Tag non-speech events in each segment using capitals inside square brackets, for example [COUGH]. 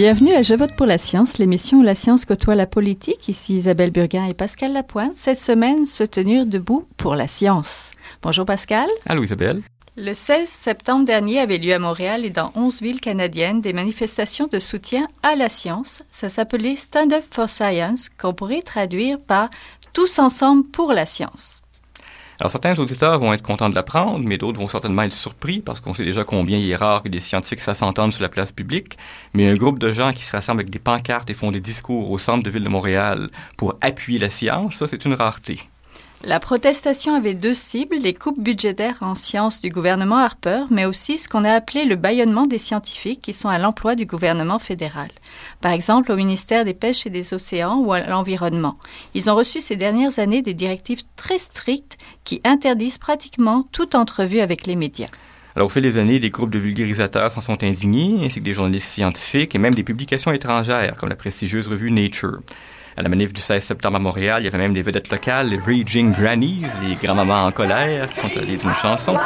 Bienvenue à Je vote pour la science, l'émission où la science côtoie la politique. Ici Isabelle Burguin et Pascal Lapointe. Cette semaine, se tenir debout pour la science. Bonjour Pascal. Allô Isabelle. Le 16 septembre dernier avait lieu à Montréal et dans 11 villes canadiennes des manifestations de soutien à la science. Ça s'appelait Stand Up for Science, qu'on pourrait traduire par Tous ensemble pour la science. Alors certains auditeurs vont être contents de l'apprendre, mais d'autres vont certainement être surpris parce qu'on sait déjà combien il est rare que des scientifiques se s'entendre sur la place publique. Mais un groupe de gens qui se rassemblent avec des pancartes et font des discours au centre de ville de Montréal pour appuyer la science, ça c'est une rareté. La protestation avait deux cibles, les coupes budgétaires en sciences du gouvernement Harper, mais aussi ce qu'on a appelé le bâillonnement des scientifiques qui sont à l'emploi du gouvernement fédéral. Par exemple, au ministère des Pêches et des Océans ou à l'Environnement. Ils ont reçu ces dernières années des directives très strictes qui interdisent pratiquement toute entrevue avec les médias. Alors, au fil des années, des groupes de vulgarisateurs s'en sont indignés, ainsi que des journalistes scientifiques et même des publications étrangères, comme la prestigieuse revue Nature. À la manif du 16 septembre à Montréal, il y avait même des vedettes locales, les Raging Grannies, les grands-mamans en colère, qui sont allées d'une chanson.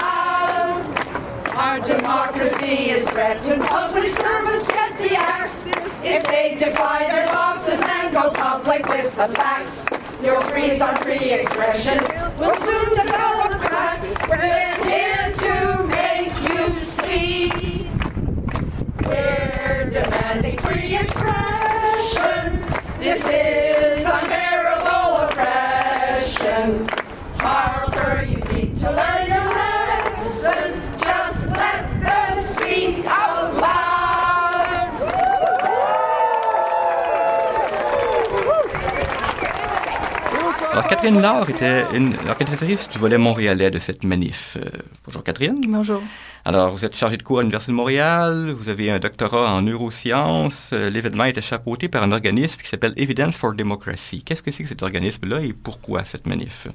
Catherine Laure était une du volet montréalais de cette manif. Euh, bonjour, Catherine. Bonjour. Alors, vous êtes chargé de cours à l'Université de Montréal, vous avez un doctorat en neurosciences. Euh, l'événement était chapeauté par un organisme qui s'appelle Evidence for Democracy. Qu'est-ce que c'est que cet organisme-là et pourquoi cette manif?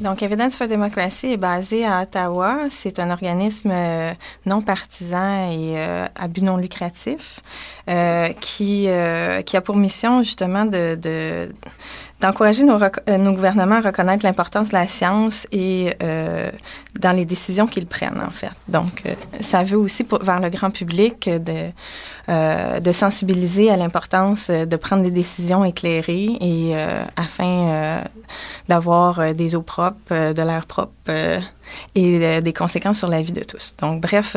Donc, Evidence for Democracy est basé à Ottawa. C'est un organisme euh, non partisan et euh, à but non lucratif qui, qui a pour mission justement de, de d'encourager nos, nos, gouvernements à reconnaître l'importance de la science et euh, dans les décisions qu'ils prennent, en fait. Donc, euh, ça veut aussi pour, vers le grand public de, euh, de sensibiliser à l'importance de prendre des décisions éclairées et afin d'avoir des eaux propres, de l'air propre et des conséquences sur la vie de tous. Donc, bref,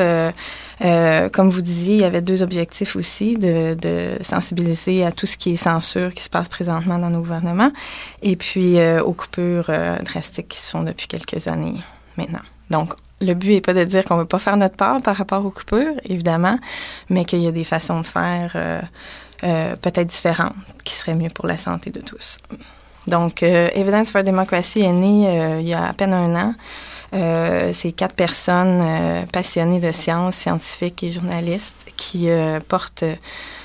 comme vous disiez, il y avait deux objectifs aussi, de, sensibiliser à tout ce qui est censure qui se passe présentement dans nos gouvernements et puis aux coupures drastiques qui se font depuis quelques années maintenant. Donc, le but n'est pas de dire qu'on ne veut pas faire notre part par rapport aux coupures, évidemment, mais qu'il y a des façons de faire euh, euh, peut-être différentes qui seraient mieux pour la santé de tous. Donc, euh, Evidence for Democracy est né il y a à peine un an. C'est quatre personnes passionnées de sciences, scientifiques et journalistes qui portent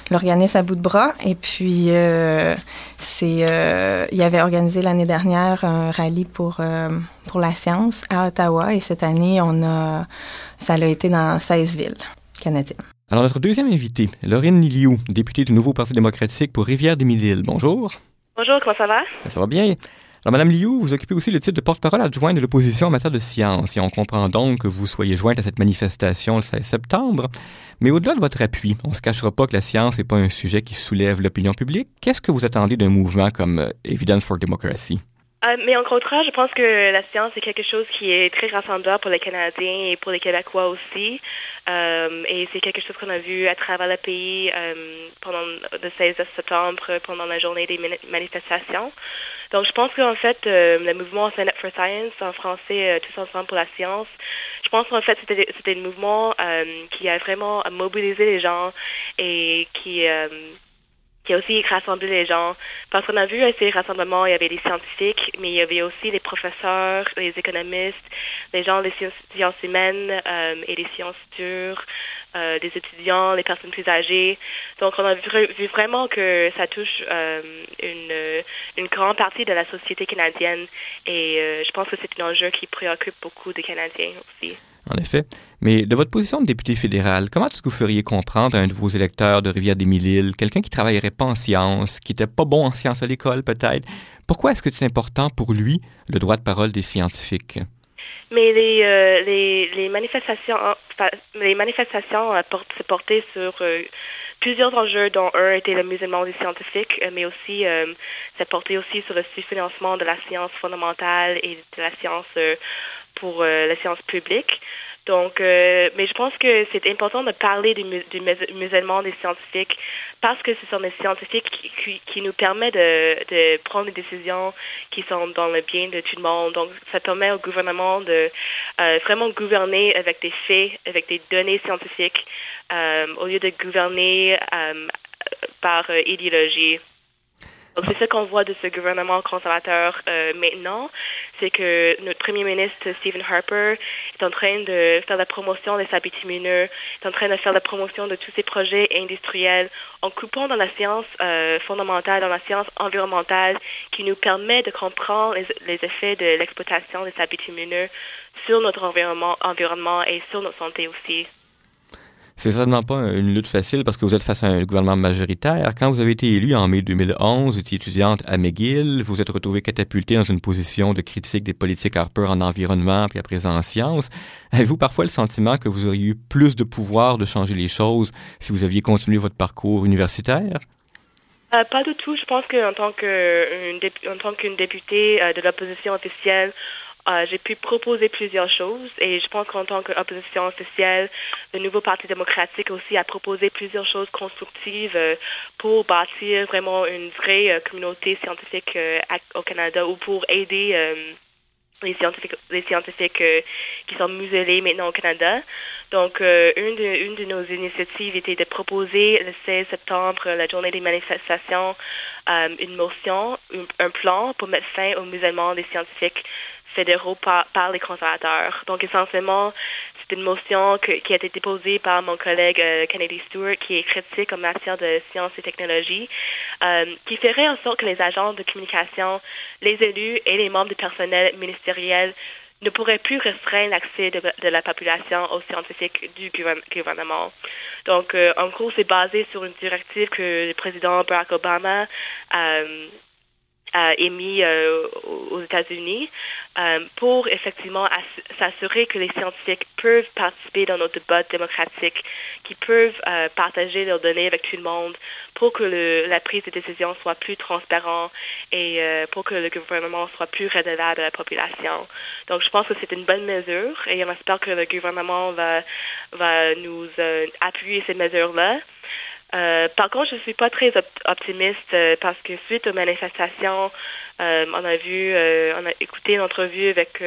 l'organisme à bout de bras. Et puis, euh, c'est, euh, il avait organisé l'année dernière un rallye pour, euh, pour la science à Ottawa. Et cette année, on a, ça a été dans 16 villes canadiennes. Alors, notre deuxième invité, Laurine Liliou, députée du Nouveau Parti démocratique pour Rivière-des-Mille-Îles. Bonjour. Bonjour, comment ça va? Ça va bien? Alors, Madame Liu, vous occupez aussi le titre de porte-parole adjointe de l'opposition en matière de science, et on comprend donc que vous soyez jointe à cette manifestation le 16 septembre. Mais au-delà de votre appui, on ne se cachera pas que la science n'est pas un sujet qui soulève l'opinion publique. Qu'est-ce que vous attendez d'un mouvement comme euh, Evidence for Democracy? Euh, mais en contraire, je pense que la science est quelque chose qui est très rassembleur pour les Canadiens et pour les Québécois aussi. Euh, et c'est quelque chose qu'on a vu à travers le pays pendant le 16 septembre, pendant la journée des manifestations. Donc, je pense qu'en fait, euh, le mouvement Stand Up for Science, en français, euh, Tous ensemble pour la science, je pense qu'en fait, c'était, un mouvement euh, qui a vraiment mobilisé les gens et qui, qui a aussi rassemblé les gens. Parce qu'on a vu à ces rassemblements, il y avait des scientifiques, mais il y avait aussi les professeurs, les économistes, les gens des sciences humaines et des sciences dures. Euh, des étudiants, les personnes plus âgées. Donc, on a vu, vraiment que ça touche euh, une, une, grande partie de la société canadienne et euh, je pense que c'est un enjeu qui préoccupe beaucoup des Canadiens aussi. En effet. Mais de votre position de député fédéral, comment est-ce que vous feriez comprendre à un de vos électeurs de Rivière-des-Mille-Îles, quelqu'un qui travaillerait pas en sciences, qui était pas bon en sciences à l'école peut-être, pourquoi est-ce que c'est important pour lui le droit de parole des scientifiques? Mais les, euh, les, les, manifestations, les manifestations euh, se portaient sur euh, plusieurs enjeux, dont un était le musulman des scientifiques, mais aussi ça portait aussi sur le sous-financement de la science fondamentale et de la science pour la science publique. Donc, euh, mais je pense que c'est important de parler du, du musulman des scientifiques parce que ce sont des scientifiques qui, qui, nous permettent de, prendre des décisions qui sont dans le bien de tout le monde. Donc, ça permet au gouvernement de euh, vraiment gouverner avec des faits, avec des données scientifiques, euh, au lieu de gouverner euh, par euh, idéologie. Donc, c'est ce qu'on voit de ce gouvernement conservateur euh, maintenant, c'est que notre premier ministre, Stephen Harper, est en train de faire la promotion des bitumineux, est en train de faire la promotion de tous ces projets industriels en coupant dans la science euh, fondamentale, dans la science environnementale, qui nous permet de comprendre les, effets de l'exploitation des bitumineux sur notre environnement, environnement et sur notre santé aussi. C'est certainement pas une lutte facile parce que vous êtes face à un gouvernement majoritaire. Quand vous avez été élu en mai 2011, vous étiez étudiante à McGill, vous êtes retrouvée catapultée dans une position de critique des politiques Harper en environnement puis à présent en sciences. Avez-vous parfois le sentiment que vous auriez eu plus de pouvoir de changer les choses si vous aviez continué votre parcours universitaire? Euh, pas du tout. Je pense qu'en tant qu'une députée euh, de l'opposition officielle, euh, j'ai pu proposer plusieurs choses et je pense qu'en tant qu'opposition officielle, le nouveau Parti démocratique aussi a proposé plusieurs choses constructives euh, pour bâtir vraiment une vraie euh, communauté scientifique au Canada ou pour aider les scientifiques, les scientifiques qui sont muselés maintenant au Canada. Donc, une, de, une de nos initiatives était de proposer le 16 septembre, la journée des manifestations, une motion, un, plan pour mettre fin au musellement des scientifiques fédéraux par, les conservateurs. Donc, essentiellement, c'est une motion qui a été déposée par mon collègue euh, Kennedy Stewart, qui est critique en matière de sciences et technologies, euh, qui ferait en sorte que les agents de communication, les élus et les membres du personnel ministériel ne pourraient plus restreindre l'accès de, la population aux scientifiques du gouvernement. Donc, euh, en gros, c'est basé sur une directive que le président Barack Obama a émis euh, aux États-Unis euh, pour effectivement s'assurer que les scientifiques peuvent participer dans nos débats démocratiques, qui peuvent euh, partager leurs données avec tout le monde pour que la prise de décision soit plus transparente et pour que le gouvernement soit plus redevable à la population. Donc je pense que c'est une bonne mesure et on espère que le gouvernement va, va nous appuyer ces mesures-là. Euh, par contre, je ne suis pas très optimiste euh, parce que suite aux manifestations, euh, on a vu, on a écouté une entrevue avec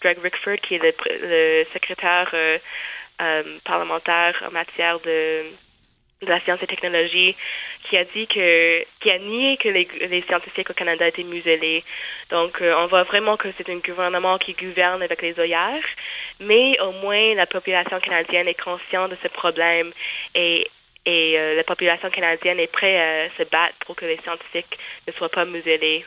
Greg Rickford, qui est le, secrétaire parlementaire en matière de, la science et technologie, qui a dit que, qui a nié que les, les scientifiques au Canada étaient muselés. Donc, on voit vraiment que c'est un gouvernement qui gouverne avec les œillères, mais au moins la population canadienne est consciente de ce problème et et euh, la population canadienne est prête à se battre pour que les scientifiques ne soient pas muselés.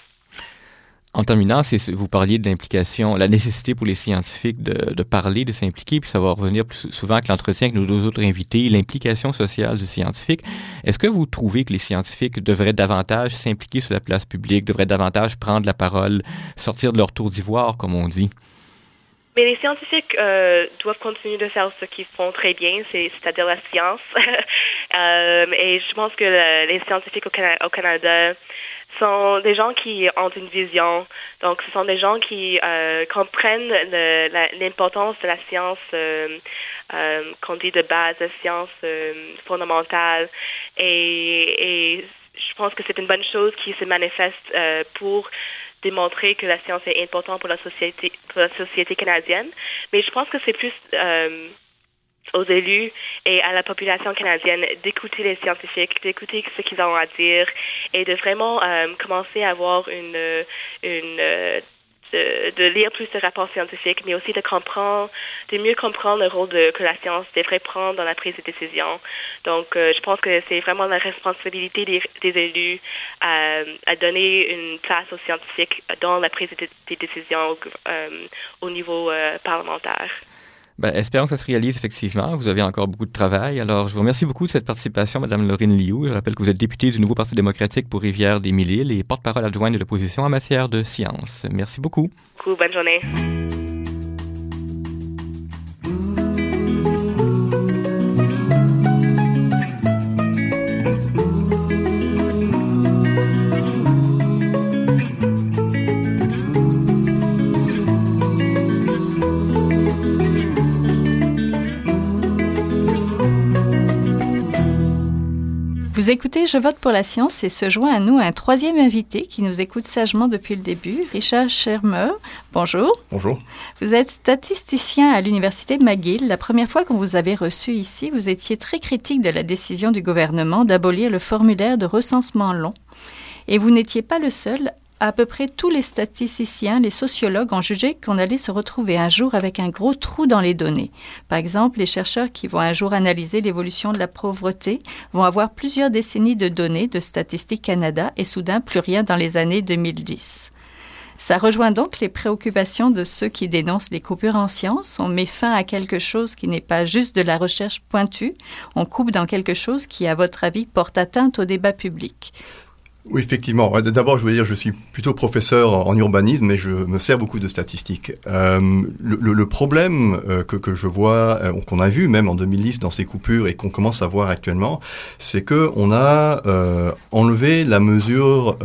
En terminant, vous parliez de l'implication, la nécessité pour les scientifiques de, parler, de s'impliquer, puis ça va revenir plus souvent que l'entretien avec nos deux autres invités, l'implication sociale du scientifique. Est-ce que vous trouvez que les scientifiques devraient davantage s'impliquer sur la place publique, devraient davantage prendre la parole, sortir de leur tour d'ivoire, comme on dit? Mais les scientifiques euh, doivent continuer de faire ce qu'ils font très bien, c'est-à-dire la science. [LAUGHS] euh, et je pense que les scientifiques au, Canada sont des gens qui ont une vision. Donc, ce sont des gens qui euh, comprennent l'importance de la science, qu'on dit de base, la science fondamentale. Et, je pense que c'est une bonne chose qui se manifeste pour démontrer que la science est importante pour la société, pour la société canadienne. Mais je pense que c'est plus euh, aux élus et à la population canadienne d'écouter les scientifiques, d'écouter ce qu'ils ont à dire et de vraiment euh, commencer à avoir une, une de, lire plus de rapports scientifiques, mais aussi de comprendre, de mieux comprendre le rôle de, que la science devrait prendre dans la prise de décision. Donc, euh, je pense que c'est vraiment la responsabilité des, élus à, donner une place aux scientifiques dans la prise de, des décisions euh, au niveau euh, parlementaire. Ben, espérons que ça se réalise effectivement. Vous avez encore beaucoup de travail. Alors, je vous remercie beaucoup de cette participation, Madame Laurine Liu. Je rappelle que vous êtes députée du nouveau Parti démocratique pour Rivière-des-Mille-Îles et porte-parole adjointe de l'opposition en matière de sciences. Merci beaucoup. Bonne journée. Vous écoutez Je vote pour la science et se joint à nous un troisième invité qui nous écoute sagement depuis le début, Richard Schermer. Bonjour. Bonjour. Vous êtes statisticien à l'Université McGill. La première fois qu'on vous avait reçu ici, vous étiez très critique de la décision du gouvernement d'abolir le formulaire de recensement long. Et vous n'étiez pas le seul à peu près tous les statisticiens, les sociologues ont jugé qu'on allait se retrouver un jour avec un gros trou dans les données. Par exemple, les chercheurs qui vont un jour analyser l'évolution de la pauvreté vont avoir plusieurs décennies de données de Statistique Canada et soudain plus rien dans les années 2010. Ça rejoint donc les préoccupations de ceux qui dénoncent les coupures en sciences. On met fin à quelque chose qui n'est pas juste de la recherche pointue. On coupe dans quelque chose qui, à votre avis, porte atteinte au débat public. Oui, effectivement. D'abord, je veux dire, je suis plutôt professeur en urbanisme, mais je me sers beaucoup de statistiques. Euh, le, problème euh, que, que, je vois, euh, qu'on a vu même en 2010 dans ces coupures et qu'on commence à voir actuellement, c'est que on a enlevé la mesure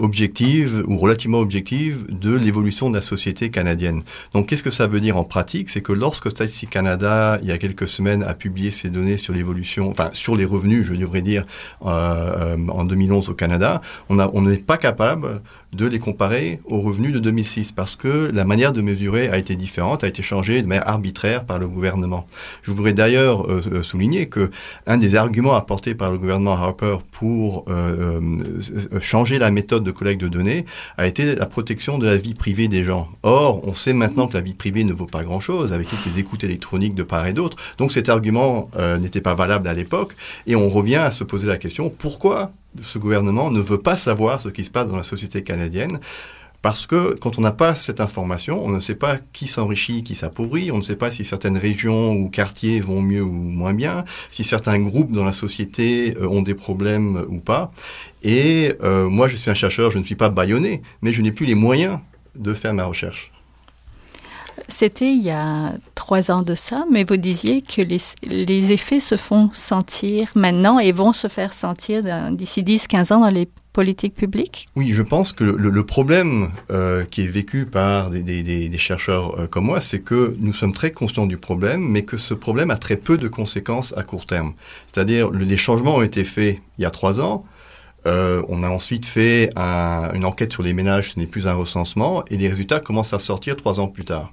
objective ou relativement objective de l'évolution de la société canadienne. Donc, qu'est-ce que ça veut dire en pratique? C'est que lorsque Statistique Canada, il y a quelques semaines, a publié ses données sur l'évolution, enfin sur les revenus, je devrais dire, en 2011 au Canada on n'est pas capable de les comparer aux revenus de 2006 parce que la manière de mesurer a été différente, a été changée de manière arbitraire par le gouvernement. Je voudrais d'ailleurs euh, euh, souligner que un des arguments apportés par le gouvernement Harper pour euh, changer la méthode de collecte de données a été la protection de la vie privée des gens. Or, on sait maintenant que la vie privée ne vaut pas grand-chose avec toutes les écoutes électroniques de part et d'autre. Donc cet argument n'était pas valable à l'époque et on revient à se poser la question pourquoi ce gouvernement ne veut pas savoir ce qui se passe dans la société canadienne? Parce que quand on n'a pas cette information, on ne sait pas qui s'enrichit, qui s'appauvrit, on ne sait pas si certaines régions ou quartiers vont mieux ou moins bien, si certains groupes dans la société euh, ont des problèmes ou pas. Et euh, moi, je suis un chercheur, je ne suis pas bâillonné, mais je n'ai plus les moyens de faire ma recherche. C'était il y a trois ans de ça, mais vous disiez que les, effets se font sentir maintenant et vont se faire sentir d'ici 10-15 ans dans les politiques publiques? Oui, je pense que le, problème euh, qui est vécu par des, chercheurs euh, comme moi, c'est que nous sommes très conscients du problème, mais que ce problème a très peu de conséquences à court terme. C'est-à-dire, les changements ont été faits il y a trois ans, euh, on a ensuite fait un, une enquête sur les ménages, ce n'est plus un recensement, et les résultats commencent à sortir trois ans plus tard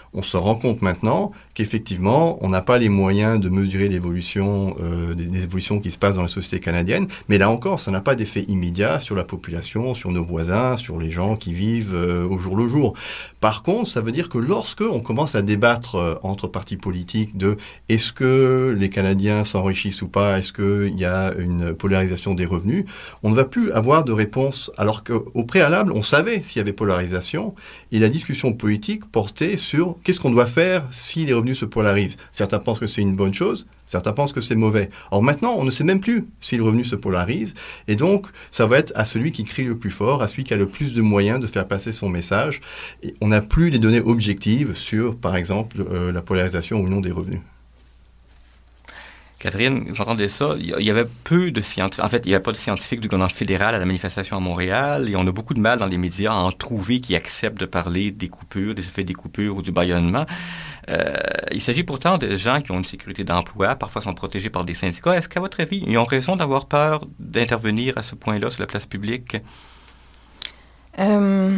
on se rend compte maintenant qu'effectivement, on n'a pas les moyens de mesurer l'évolution, euh, des, évolutions qui se passent dans la société canadienne. Mais là encore, ça n'a pas d'effet immédiat sur la population, sur nos voisins, sur les gens qui vivent euh, au jour le jour. Par contre, ça veut dire que lorsque on commence à débattre euh, entre partis politiques de est-ce que les Canadiens s'enrichissent ou pas, est-ce qu'il y a une polarisation des revenus, on ne va plus avoir de réponse. Alors qu'au préalable, on savait s'il y avait polarisation et la discussion politique portait sur qu'est-ce qu'on doit faire si les revenus se polarisent. Certains pensent que c'est une bonne chose, certains pensent que c'est mauvais. Or maintenant, on ne sait même plus si le revenu se polarise, et donc ça va être à celui qui crie le plus fort, à celui qui a le plus de moyens de faire passer son message. On n'a plus les données objectives sur, par exemple, euh, la polarisation ou non des revenus. Catherine, j'entendais ça. Il y avait peu de scientifiques. En fait, il n'y avait pas de scientifiques du gouvernement fédéral à la manifestation à Montréal et on a beaucoup de mal dans les médias à en trouver qui acceptent de parler des coupures, des effets des coupures ou du baillonnement. Euh, il s'agit pourtant de gens qui ont une sécurité d'emploi, parfois sont protégés par des syndicats. Est-ce qu'à votre avis, ils ont raison d'avoir peur d'intervenir à ce point-là sur la place publique? Euh,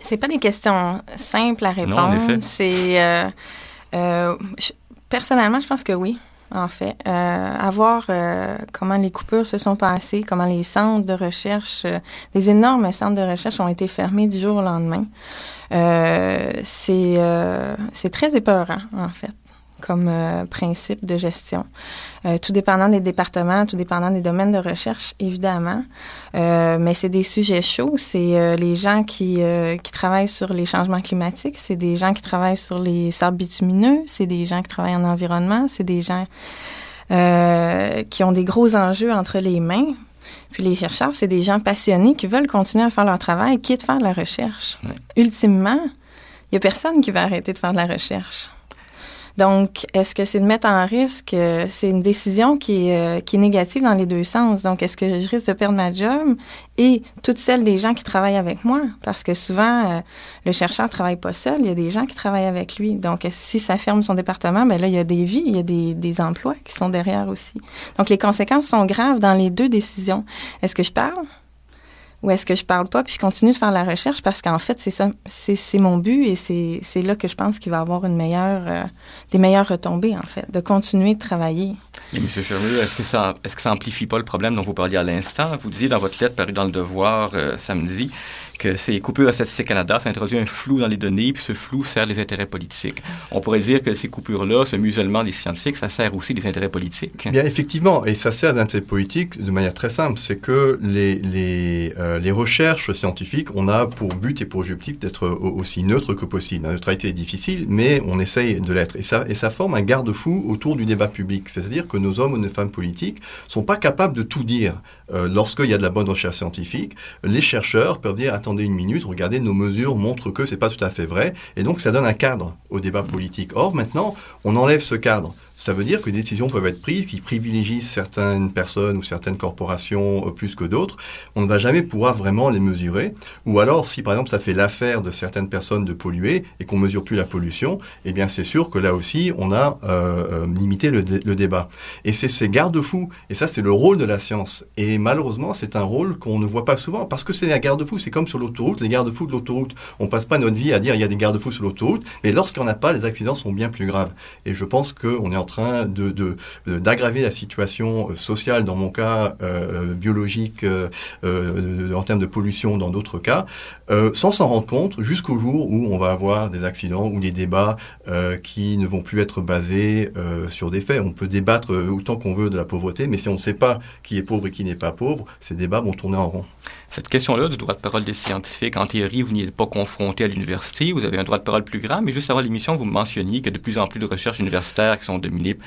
c'est pas des questions simples à répondre. C'est euh, euh Personnellement, je pense que oui, en fait. Euh, euh, comment les coupures se sont passées, comment les centres de recherche, euh, des énormes centres de recherche ont été fermés du jour au lendemain. c'est c'est très épeurant, en fait. Comme euh, principe de gestion. Euh, tout dépendant des départements, tout dépendant des domaines de recherche, évidemment. Euh, mais c'est des sujets chauds. C'est les gens qui, qui travaillent sur les changements climatiques, c'est des gens qui travaillent sur les sables bitumineux, c'est des gens qui travaillent en environnement, c'est des gens qui ont des gros enjeux entre les mains. Puis les chercheurs, c'est des gens passionnés qui veulent continuer à faire leur travail, qui est de faire de la recherche. Ultimement, il n'y a personne qui va arrêter de faire de la recherche. Donc, est-ce que c'est de mettre en risque? Euh, c'est une décision qui est, euh, qui est négative dans les deux sens. Donc, est-ce que je risque de perdre ma job et toutes celles des gens qui travaillent avec moi? Parce que souvent, euh, le chercheur travaille pas seul, il y a des gens qui travaillent avec lui. Donc, si ça ferme son département, ben là, il y a des vies, il y a des, des emplois qui sont derrière aussi. Donc, les conséquences sont graves dans les deux décisions. Est-ce que je parle? Ou est-ce que je parle pas puis je continue de faire la recherche parce qu'en fait c'est ça c'est mon but et c'est là que je pense qu'il va avoir une meilleure euh, des meilleures retombées en fait de continuer de travailler. Et M. Shermer, est-ce que ça est-ce que ça amplifie pas le problème dont vous parliez à l'instant? Vous disiez dans votre lettre parue dans le Devoir euh, samedi que ces coupures à Statistique Canada, ça introduit un flou dans les données, puis ce flou sert les intérêts politiques. On pourrait dire que ces coupures-là, ce musellement des scientifiques, ça sert aussi des intérêts politiques. Bien, effectivement, et ça sert d'intérêts politiques de manière très simple. C'est que les, les, euh, les recherches scientifiques, on a pour but et pour objectif d'être aussi neutre que possible. La neutralité est difficile, mais on essaye de l'être. Et ça, et ça forme un garde-fou autour du débat public. C'est-à-dire que nos hommes ou nos femmes politiques sont pas capables de tout dire. Euh, Lorsqu'il y a de la bonne recherche scientifique, les chercheurs peuvent dire, attendez une minute, regardez, nos mesures montrent que c'est pas tout à fait vrai, et donc ça donne un cadre au débat politique. Or, maintenant, on enlève ce cadre. Ça veut dire que des décisions peuvent être prises qui privilégient certaines personnes ou certaines corporations euh, plus que d'autres. On ne va jamais pouvoir vraiment les mesurer. Ou alors, si par exemple ça fait l'affaire de certaines personnes de polluer et qu'on mesure plus la pollution, eh bien c'est sûr que là aussi on a euh, euh limité le, débat. Et c'est ces garde-fous. Et ça c'est le rôle de la science. Et malheureusement c'est un rôle qu'on ne voit pas souvent parce que c'est un garde-fou. C'est comme sur l'autoroute, les garde-fous de l'autoroute. On passe pas notre vie à dire il y a des garde-fous sur l'autoroute, mais lorsqu'il n'y en a pas, les accidents sont bien plus graves. Et je pense qu'on est en train de, d'aggraver la situation euh, sociale, dans mon cas, euh, biologique, euh, en termes de pollution dans d'autres cas, sans s'en rendre compte, jusqu'au jour où on va avoir des accidents ou des débats qui ne vont plus être basés sur des faits. On peut débattre autant qu'on veut de la pauvreté, mais si on ne sait pas qui est pauvre et qui n'est pas pauvre, ces débats vont tourner en rond. Cette question-là du droit de parole des scientifiques, en théorie, vous n'y êtes pas confronté à l'université, vous avez un droit de parole plus grand, mais juste avant l'émission, vous mentionniez qu'il y a de plus en plus de recherches universitaires qui sont dominées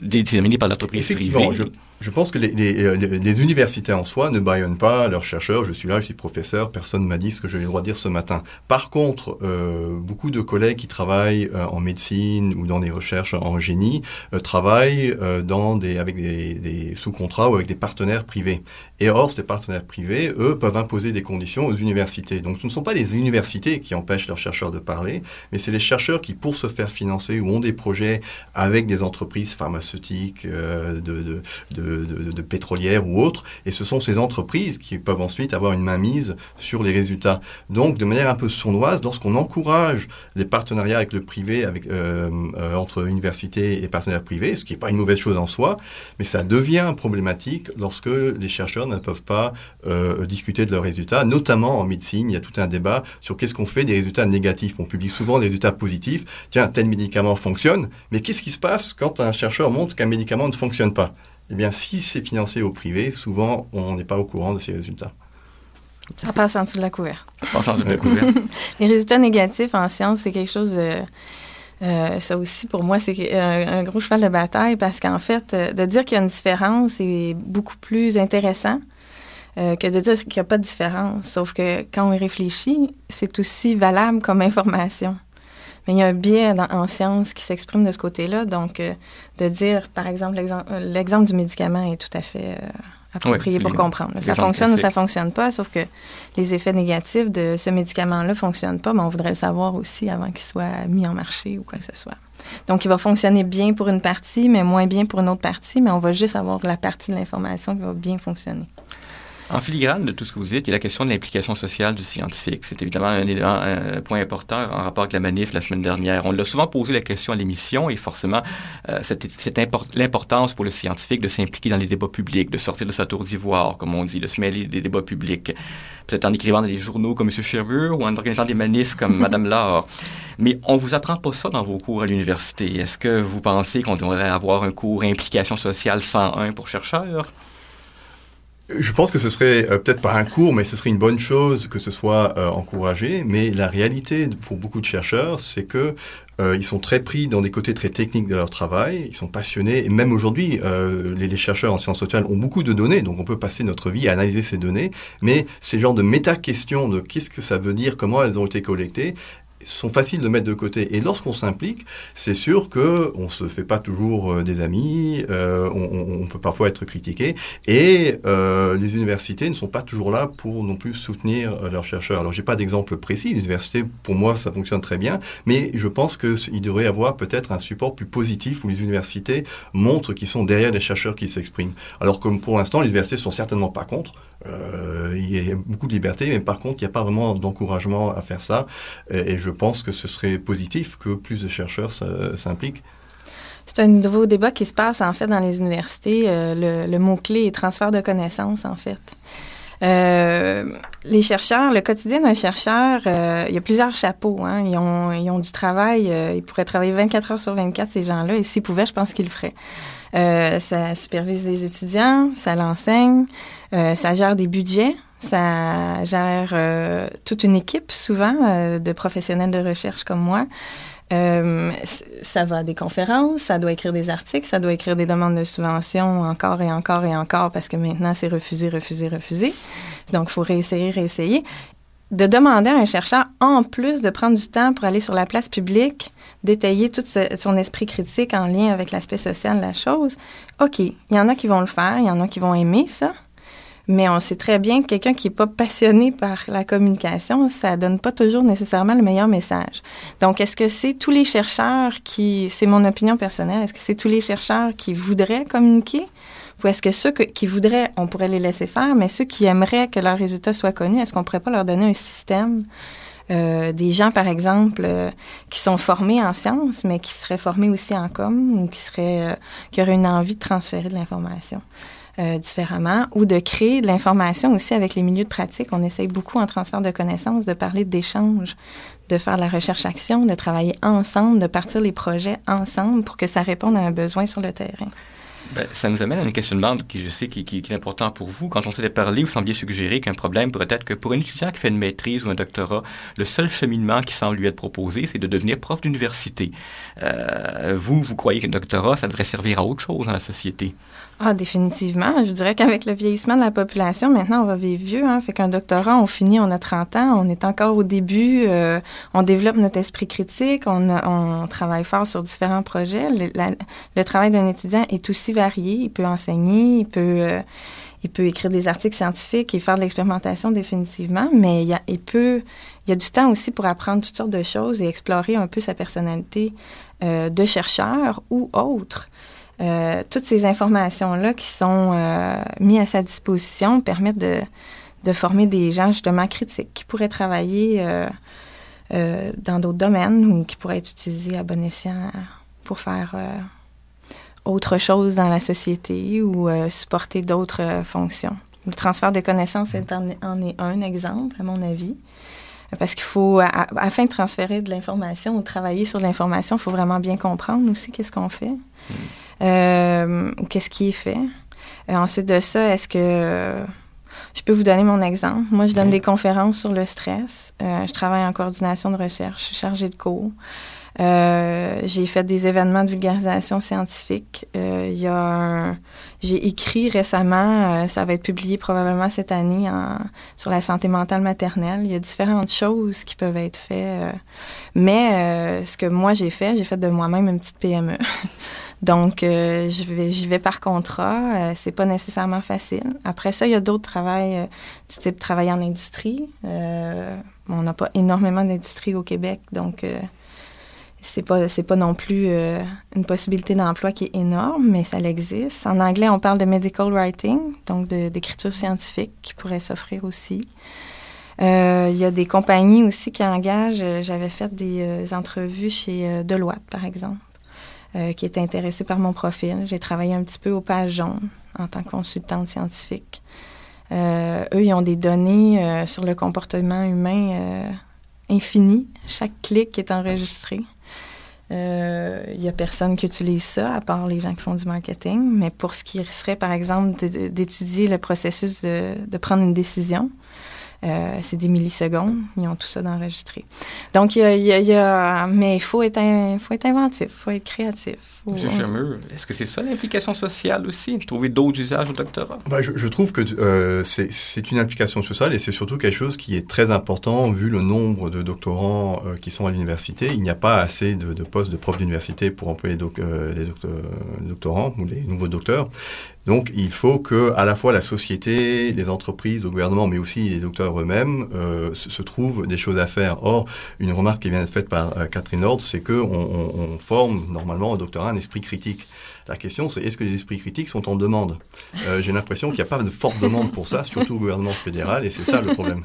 déterminée par l'entreprise privée. Je, pense que les, les, les, universités en soi ne baillonnent pas leurs chercheurs. Je suis là, je suis professeur, personne ne m'a dit ce que j'ai le droit de dire ce matin. Par contre, euh, beaucoup de collègues qui travaillent euh, en médecine ou dans des recherches en génie euh, travaillent euh, dans des, avec des, des sous-contrats ou avec des partenaires privés. Et or, ces partenaires privés, eux, peuvent imposer des conditions aux universités. Donc, ce ne sont pas les universités qui empêchent leurs chercheurs de parler, mais c'est les chercheurs qui, pour se faire financer ou ont des projets avec des entreprises pharmaceutiques, euh, de, de, de, pétrolières ou autres, et ce sont ces entreprises qui peuvent ensuite avoir une mainmise sur les résultats. Donc, de manière un peu sournoise, lorsqu'on encourage les partenariats avec le privé, avec, euh, euh, entre universités et partenaires privés, ce qui n'est pas une mauvaise chose en soi, mais ça devient problématique lorsque les chercheurs ne peuvent pas euh, discuter de leurs résultats, notamment en médecine. Il y a tout un débat sur qu'est-ce qu'on fait des résultats négatifs. On publie souvent des résultats positifs. Tiens, tel médicament fonctionne, mais qu'est-ce qui se passe quand un chercheur montre qu'un médicament ne fonctionne pas? Eh bien, si c'est financé au privé, souvent on n'est pas au courant de ces résultats. Ça passe en dessous de la couverture. Ça passe en dessous de la couverture. [LAUGHS] Les résultats négatifs en science, c'est quelque chose de... Euh, ça aussi, pour moi, c'est un, un, gros cheval de bataille parce qu'en fait, euh, de dire qu'il y a une différence est beaucoup plus intéressant euh, que de dire qu'il n'y a pas de différence. Sauf que quand on réfléchit, c'est aussi valable comme information. Mais il y a un biais dans, en sciences qui s'exprime de ce côté-là. Donc, euh, de dire, par exemple, l'exemple du médicament est tout à fait euh, approprié pour comprendre. Ça fonctionne ou ça fonctionne pas, sauf que les effets négatifs de ce médicament-là ne fonctionnent pas, mais on voudrait le savoir aussi avant qu'il soit mis en marché ou quoi que ce soit. Donc, il va fonctionner bien pour une partie, mais moins bien pour une autre partie, mais on va juste avoir la partie de l'information qui va bien fonctionner. En filigrane de tout ce que vous dites, il y a la question de l'implication sociale du scientifique. C'est évidemment un, un, point important en rapport avec la manif la semaine dernière. On l'a souvent posé la question à l'émission et forcément, euh, c'est l'importance pour le scientifique de s'impliquer dans les débats publics, de sortir de sa tour d'ivoire, comme on dit, de se mêler des débats publics. Peut-être en écrivant dans des journaux comme M. Cherbourg ou en organisant des manifs comme [LAUGHS] Mme Laure. Mais on vous apprend pas ça dans vos cours à l'université. Est-ce que vous pensez qu'on devrait avoir un cours implication sociale 101 pour chercheurs? Je pense que ce serait euh, peut-être pas un cours, mais ce serait une bonne chose que ce soit euh, encouragé. Mais la réalité pour beaucoup de chercheurs, c'est que euh, ils sont très pris dans des côtés très techniques de leur travail. Ils sont passionnés. Et même aujourd'hui, les, les, chercheurs en sciences sociales ont beaucoup de données, donc on peut passer notre vie à analyser ces données. Mais ces genres de méta-questions de qu'est-ce que ça veut dire, comment elles ont été collectées, sont faciles de mettre de côté. Et lorsqu'on s'implique, c'est sûr que on se fait pas toujours euh, des amis, euh, on, on, peut parfois être critiqué, et euh, les universités ne sont pas toujours là pour non plus soutenir euh, leurs chercheurs. Alors j'ai pas d'exemple précis. L'université, pour moi, ça fonctionne très bien, mais je pense qu'il devrait y avoir peut-être un support plus positif où les universités montrent qu'ils sont derrière les chercheurs qui s'expriment. Alors comme pour l'instant, les universités sont certainement pas contre. Euh, il y a beaucoup de liberté, mais par contre, il n'y a pas vraiment d'encouragement à faire ça. Et, je pense que ce serait positif que plus de chercheurs s'impliquent. C'est un nouveau débat qui se passe en fait dans les universités. Euh, le, mot-clé est transfert de connaissances en fait. Euh, les chercheurs, le quotidien d'un chercheur, il y a plusieurs chapeaux. Hein. Ils, ont, ils ont du travail. ils pourraient travailler 24 heures sur 24, ces gens-là. Et s'ils pouvaient, je pense qu'ils le feraient. Euh, ça supervise les étudiants, ça l'enseigne, euh, ça gère des budgets, ça gère euh, toute une équipe souvent de professionnels de recherche comme moi. ça va à des conférences, ça doit écrire des articles, ça doit écrire des demandes de subventions encore et encore et encore parce que maintenant c'est refusé, refusé, refusé. Donc il faut réessayer, réessayer de demander à un chercheur, en plus de prendre du temps pour aller sur la place publique, détailler tout son esprit critique en lien avec l'aspect social de la chose, OK, il y en a qui vont le faire, il y en a qui vont aimer ça, mais on sait très bien que quelqu'un qui n'est pas passionné par la communication, ça donne pas toujours nécessairement le meilleur message. Donc, est-ce que c'est tous les chercheurs qui, c'est mon opinion personnelle, est-ce que c'est tous les chercheurs qui voudraient communiquer? Ou est-ce que ceux qui voudraient, on pourrait les laisser faire, mais ceux qui aimeraient que leurs résultats soient connus, est-ce qu'on pourrait pas leur donner un système euh, des gens, par exemple, euh, qui sont formés en sciences, mais qui seraient formés aussi en com ou qui seraient, euh, qui auraient une envie de transférer de l'information différemment ou de créer de l'information aussi avec les milieux de pratique? On essaye beaucoup en transfert de connaissances de parler d'échange, de faire de la recherche-action, de travailler ensemble, de partir les projets ensemble pour que ça réponde à un besoin sur le terrain. Ben, ça nous amène à un questionnement qui, je sais, qui, est important pour vous. Quand on s'était parlé, vous sembliez suggérer qu'un problème pourrait être que pour un étudiant qui fait une maîtrise ou un doctorat, le seul cheminement qui semble lui être proposé, c'est de devenir prof d'université. Euh, vous, vous croyez qu'un doctorat, ça devrait servir à autre chose dans la société? Ah, définitivement. Je dirais qu'avec le vieillissement de la population, maintenant, on va vivre vieux. Hein, fait qu'un doctorat, on finit, on a 30 ans, on est encore au début, euh, on développe notre esprit critique, on, on travaille fort sur différents projets. Le, le travail d'un étudiant est aussi varié. Il peut enseigner, il peut, euh, il peut écrire des articles scientifiques et faire de l'expérimentation définitivement, mais il, y a, il peut, il y a du temps aussi pour apprendre toutes sortes de choses et explorer un peu sa personnalité euh, de chercheur ou autre. Euh, toutes ces informations-là qui sont mises à sa disposition permettent de, de, former des gens justement critiques qui pourraient travailler dans d'autres domaines ou qui pourraient être utilisés à bon escient pour faire autre chose dans la société ou euh, supporter d'autres euh, fonctions. Le transfert des connaissances en, est un exemple, à mon avis. Parce qu'il faut, afin de transférer de l'information ou travailler sur l'information, il faut vraiment bien comprendre aussi qu'est-ce qu'on fait mm. Euh, ou qu'est-ce qui est fait? ensuite de ça, est-ce que je peux vous donner mon exemple? Moi, je donne des conférences sur le stress. je travaille en coordination de recherche. Je suis chargée de cours. Euh, j'ai fait des événements de vulgarisation scientifique. Euh, il y a j'ai écrit récemment, euh, ça va être publié probablement cette année en, sur la santé mentale maternelle. Il y a différentes choses qui peuvent être faites. mais ce que moi j'ai fait, j'ai fait de moi-même une petite PME. [LAUGHS] Donc, je vais, j'y vais par contrat. c'est pas nécessairement facile. Après ça, il y a d'autres travails du type travail en industrie. on n'a pas énormément d'industrie au Québec, donc c'est pas c'est pas non plus euh, une possibilité d'emploi qui est énorme, mais ça existe. En anglais, on parle de medical writing, donc d'écriture scientifique qui pourrait s'offrir aussi. Euh, il y a des compagnies aussi qui engagent. Euh, j'avais fait des entrevues chez Deloitte, par exemple, qui étaient intéressés par mon profil. J'ai travaillé un petit peu au page jaune en tant que consultante scientifique. eux, ils ont des données sur le comportement humain infini. Chaque clic est enregistré. Il euh, n'y a personne qui utilise ça, à part les gens qui font du marketing. Mais pour ce qui serait, par exemple, d'étudier le processus de, prendre une décision, euh, c'est des millisecondes. Ils ont tout ça d'enregistré. Donc, il y a, mais il faut être, faut être inventif, il faut être créatif. Faut, est-ce que c'est ça l'implication sociale aussi, trouver d'autres usages au doctorat? Ben, je, trouve que euh, c'est une implication sociale et c'est surtout quelque chose qui est très important vu le nombre de doctorants euh, qui sont à l'université. Il n'y a pas assez de, postes de profs d'université pour employer les doctorants ou les nouveaux docteurs. Donc il faut que à la fois la société, les entreprises, le gouvernement, mais aussi les docteurs eux-mêmes euh, se, trouvent des choses à faire. Or, une remarque qui vient d'être faite par euh, Catherine Ord, c'est qu'on on, forme normalement au doctorat un esprit critique. La question, c'est est-ce que les esprits critiques sont en demande euh, J'ai l'impression qu'il n'y a pas de forte demande pour ça, surtout au gouvernement fédéral, et c'est ça le problème.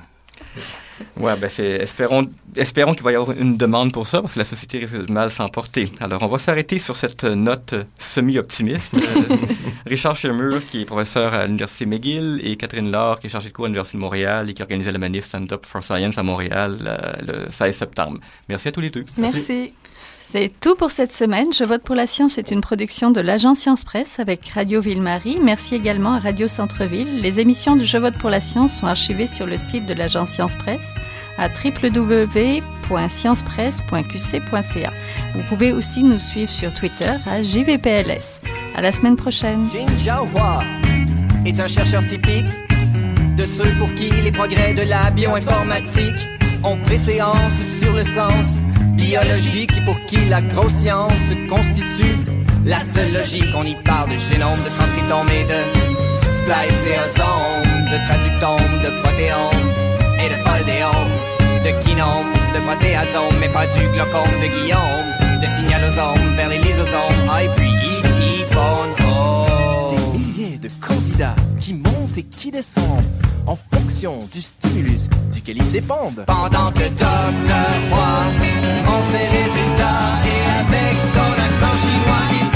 Ouais, ben c'est espérons espérons qu'il va y avoir une demande pour ça parce que la société risque de mal s'emporter. Alors on va s'arrêter sur cette note semi-optimiste. Euh, [LAUGHS] Richard Schirmer, qui est professeur à l'université McGill et Catherine Laure qui est chargée de cours à l'université de Montréal et qui organisait la manif Stand Up for Science à Montréal euh, le 16 septembre. Merci à tous les deux. Merci. C'est tout pour cette semaine. Je vote pour la science est une production de l'agence Science Presse avec Radio Ville-Marie. Merci également à Radio Centre-Ville. Les émissions du Je vote pour la science sont archivées sur le site de l'agence Science Presse à www.sciencepresse.qc.ca. Vous pouvez aussi nous suivre sur Twitter à JVPLS. À la semaine prochaine. Jin Jiahua est un chercheur typique de ceux pour qui les progrès de la bioinformatique ont préséance sur le sens biologique et pour qui la grosse science constitue la seule logique. On y parle de génome, de transcriptome et de spliceosome, de traductome, de protéome et de foldéome, de kinome, de protéasome, mais pas du glaucome de Guillaume, de signalosome vers les lysosomes, ah, et puis Des milliers de candidats et qui descendent en fonction du stimulus duquel ils dépendent. Pendant que Docteur Roy en ses résultats et avec son accent chinois, il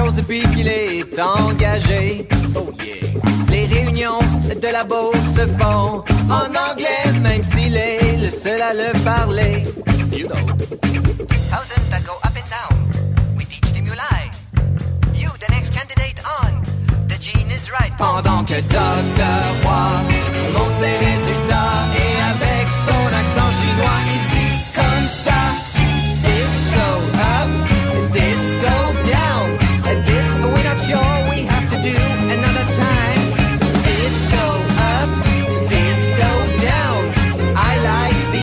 chose depuis qu'il est engagé. Oh yeah. Les réunions de la bourse se font en anglais, même s'il est le seul à le parler. You know. Thousands that go up and down with each stimuli. You, the next candidate on. The gene is right. Pendant que Dr.